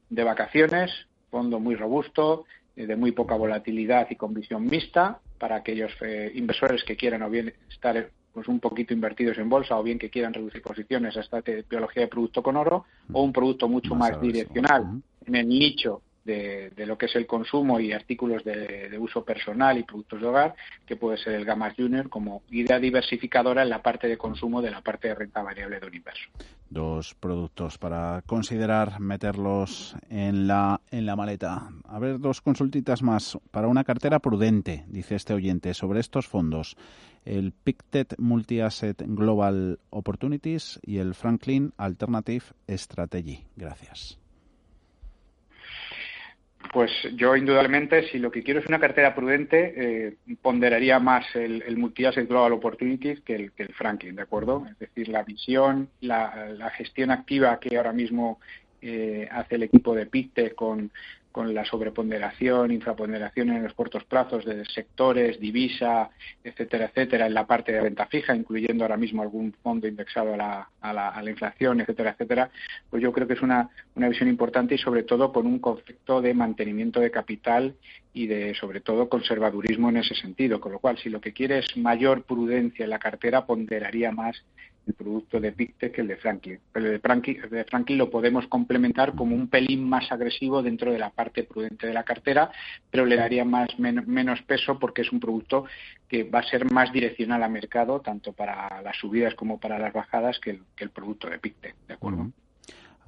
de vacaciones, fondo muy robusto, eh, de muy poca volatilidad y con visión mixta para aquellos eh, inversores que quieran o bien estar pues un poquito invertidos en bolsa o bien que quieran reducir posiciones a esta tipología de producto con oro o un producto mucho más, direccional en el nicho de, lo que es el consumo y artículos de, uso personal y productos de hogar, que puede ser el Gamma Junior como idea diversificadora en la parte de consumo de la parte de renta variable de un inverso. Dos productos para considerar meterlos en la, en la maleta. A ver, dos consultitas más. Para una cartera prudente, dice este oyente, sobre estos fondos. El Pictet Multi-Asset Global Opportunities y el Franklin Alternative Strategy. Gracias. Pues yo indudablemente, si lo que quiero es una cartera prudente, eh, ponderaría más el, el Multi-Asset Global Opportunities que el, que el Franklin, ¿de acuerdo? Es decir, la visión, la, gestión activa que ahora mismo eh, hace el equipo de PICTE con, con la sobreponderación, infraponderación en los cortos plazos de sectores, divisa, etcétera, etcétera, en la parte de renta fija, incluyendo ahora mismo algún fondo indexado a la, a la, a la inflación, etcétera, etcétera, pues yo creo que es una, una visión importante y sobre todo con un concepto de mantenimiento de capital y de sobre todo conservadurismo en ese sentido, con lo cual si lo que quiere es mayor prudencia en la cartera ponderaría más el producto de Pictet que el de Franklin. Pero el de Franklin, de Franklin lo podemos complementar como un pelín más agresivo dentro de la parte prudente de la cartera, pero le daría más menos peso porque es un producto que va a ser más direccional al mercado, tanto para las subidas como para las bajadas, que el, producto de Pictet. ¿De acuerdo?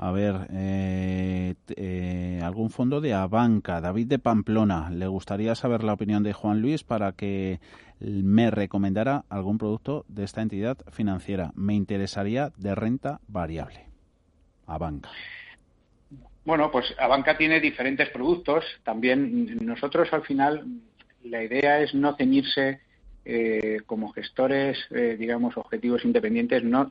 A ver, eh, eh, algún fondo de Abanca, David de Pamplona. Le gustaría saber la opinión de Juan Luis para que me recomendara algún producto de esta entidad financiera. Me interesaría de renta variable. Abanca. Bueno, pues Abanca tiene diferentes productos. También nosotros al final la idea es no ceñirse eh, como gestores, digamos, objetivos independientes, no,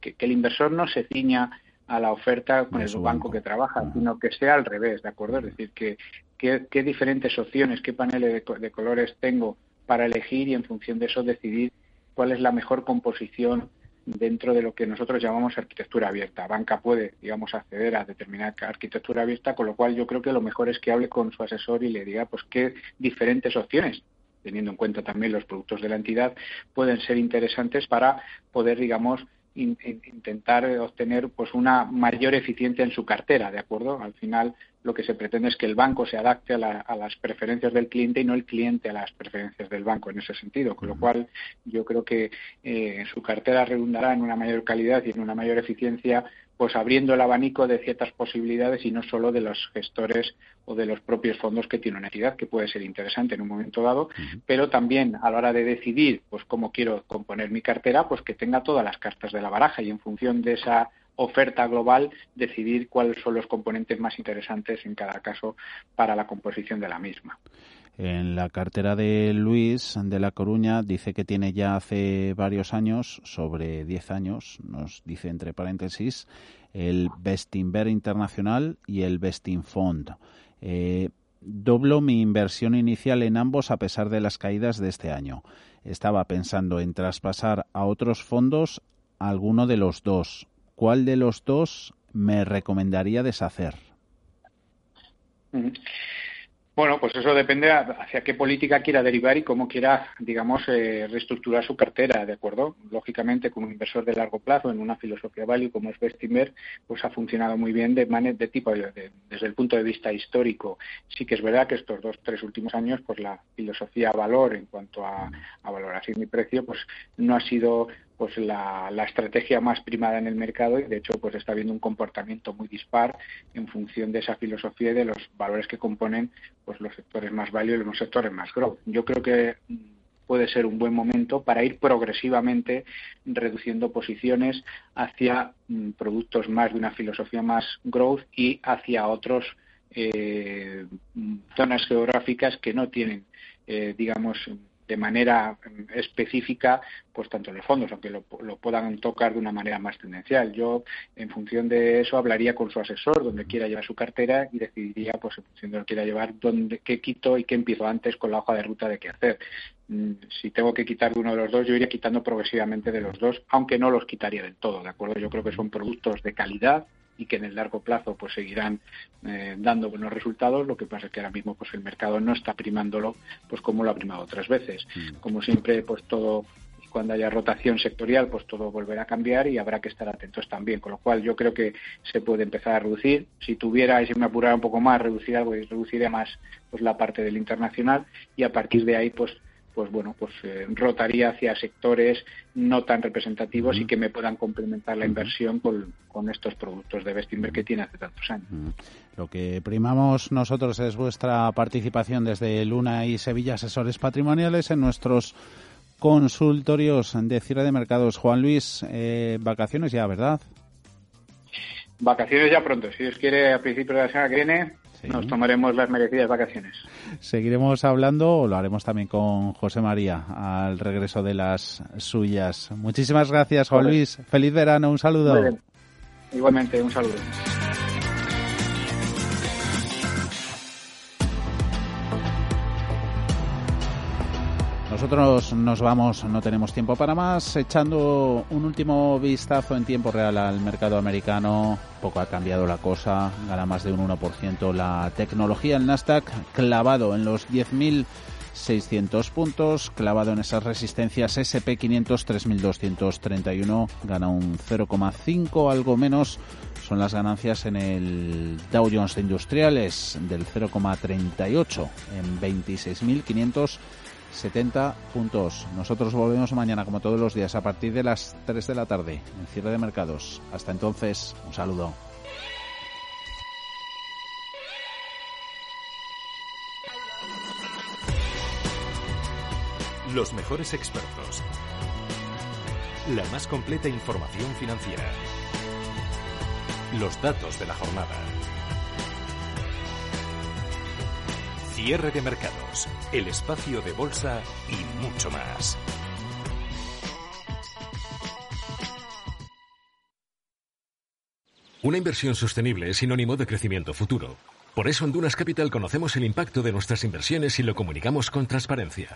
que, el inversor no se ciña a la oferta con el banco, que trabaja, sino que sea al revés, ¿de acuerdo? Es decir, que qué diferentes opciones, qué paneles de, colores tengo para elegir y en función de eso decidir cuál es la mejor composición dentro de lo que nosotros llamamos arquitectura abierta. Banca puede, digamos, acceder a determinada arquitectura abierta, con lo cual yo creo que lo mejor es que hable con su asesor y le diga pues qué diferentes opciones teniendo en cuenta también los productos de la entidad, pueden ser interesantes para poder, digamos, intentar obtener pues una mayor eficiencia en su cartera, ¿de acuerdo? Al final lo que se pretende es que el banco se adapte a, las preferencias del cliente y no el cliente a las preferencias del banco en ese sentido, con lo cual yo creo que eh, su cartera redundará en una mayor calidad y en una mayor eficiencia pues abriendo el abanico de ciertas posibilidades y no solo de los gestores o de los propios fondos que tiene una entidad, que puede ser interesante en un momento dado, pero también a la hora de decidir pues cómo quiero componer mi cartera, pues que tenga todas las cartas de la baraja y en función de esa oferta global decidir cuáles son los componentes más interesantes en cada caso para la composición de la misma. En la cartera de Luis de La Coruña dice que tiene ya hace varios años, sobre 10 años, nos dice entre paréntesis, el Bestinver Internacional y el Bestin Fund. Eh, doblo mi inversión inicial en ambos a pesar de las caídas de este año. Estaba pensando en traspasar a otros fondos alguno de los dos. ¿Cuál de los dos me recomendaría deshacer? Bueno, pues eso depende hacia qué política quiera derivar y cómo quiera, digamos, eh, reestructurar su cartera, ¿de acuerdo? Lógicamente, como inversor de largo plazo en una filosofía value como es Bestinver, pues ha funcionado muy bien de, de tipo, desde el punto de vista histórico. Sí que es verdad que estos dos, tres últimos años, pues la filosofía valor en cuanto a, a valoración y precio, pues no ha sido pues la, estrategia más primada en el mercado y de hecho pues está habiendo un comportamiento muy dispar en función de esa filosofía y de los valores que componen pues los sectores más value y los sectores más growth. Yo creo que puede ser un buen momento para ir progresivamente reduciendo posiciones hacia mm, productos más de una filosofía más growth y hacia otros eh, zonas geográficas que no tienen eh, digamos de manera mm, específica, pues tanto los fondos, aunque lo, puedan tocar de una manera más tendencial. Yo, en función de eso, hablaría con su asesor, donde quiera llevar su cartera, y decidiría, pues en función de lo que quiera llevar, dónde, qué quito y qué empiezo antes con la hoja de ruta de qué hacer. Mm, si tengo que quitar de uno de los dos, yo iría quitando progresivamente de los dos, aunque no los quitaría del todo, ¿de acuerdo? Yo creo que son productos de calidad, y que en el largo plazo pues seguirán eh, dando buenos resultados. Lo que pasa es que ahora mismo pues el mercado no está primándolo pues como lo ha primado otras veces. Mm. como siempre pues todo cuando haya rotación sectorial pues todo volverá a cambiar y habrá que estar atentos también. Con lo cual yo creo que se puede empezar a reducir. Si tuviera y si me apurara un poco más reducir algo y reduciría más pues la parte del internacional. Y a partir de ahí pues pues bueno, pues eh, rotaría hacia sectores no tan representativos y que me puedan complementar la inversión con, estos productos de Bestinver que tiene hace tantos años. Lo que primamos nosotros es vuestra participación desde Luna y Sevilla Asesores Patrimoniales en nuestros consultorios de cierre de mercados. Juan Luis, eh, vacaciones ya, ¿verdad? Vacaciones ya pronto. Si Dios quiere, a principios de la semana que viene, nos tomaremos las merecidas vacaciones. Seguiremos hablando, o lo haremos también con José María al regreso de las suyas. Muchísimas gracias, Juan Luis. Feliz verano, un saludo. Igualmente, un saludo. Nosotros nos vamos, no tenemos tiempo para más, echando un último vistazo en tiempo real al mercado americano. Poco ha cambiado la cosa, gana más de un 1% la tecnología, el Nasdaq clavado en los 10.000 puntos, clavado en esas resistencias SP500 3231, gana un 0,5 algo menos, son las ganancias en el Dow Jones Industriales del 0,38 en 26500 70.2. Nosotros volvemos mañana, como todos los días, a partir de las 3 de la tarde, en cierre de mercados. Hasta entonces, un saludo. Los mejores expertos. La más completa información financiera. Los datos de la jornada. Cierre de mercados. El espacio de bolsa y mucho más. Una inversión sostenible es sinónimo de crecimiento futuro. Por eso en Dunas Capital conocemos el impacto de nuestras inversiones y lo comunicamos con transparencia.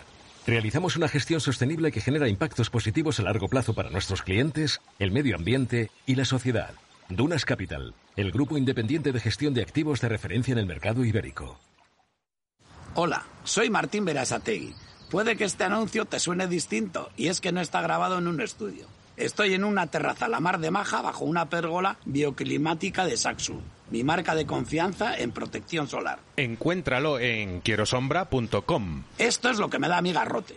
Realizamos una gestión sostenible que genera impactos positivos a largo plazo para nuestros clientes, el medio ambiente y la sociedad. Dunas Capital, el grupo independiente de gestión de activos de referencia en el mercado ibérico. Hola, soy Martín Berasategui. Puede que este anuncio te suene distinto y es que no está grabado en un estudio. Estoy en una terraza a la mar de Maja bajo una pérgola bioclimática de Saxo, mi marca de confianza en protección solar. Encuéntralo en quierosombra.com. Esto es lo que me da mi garrote.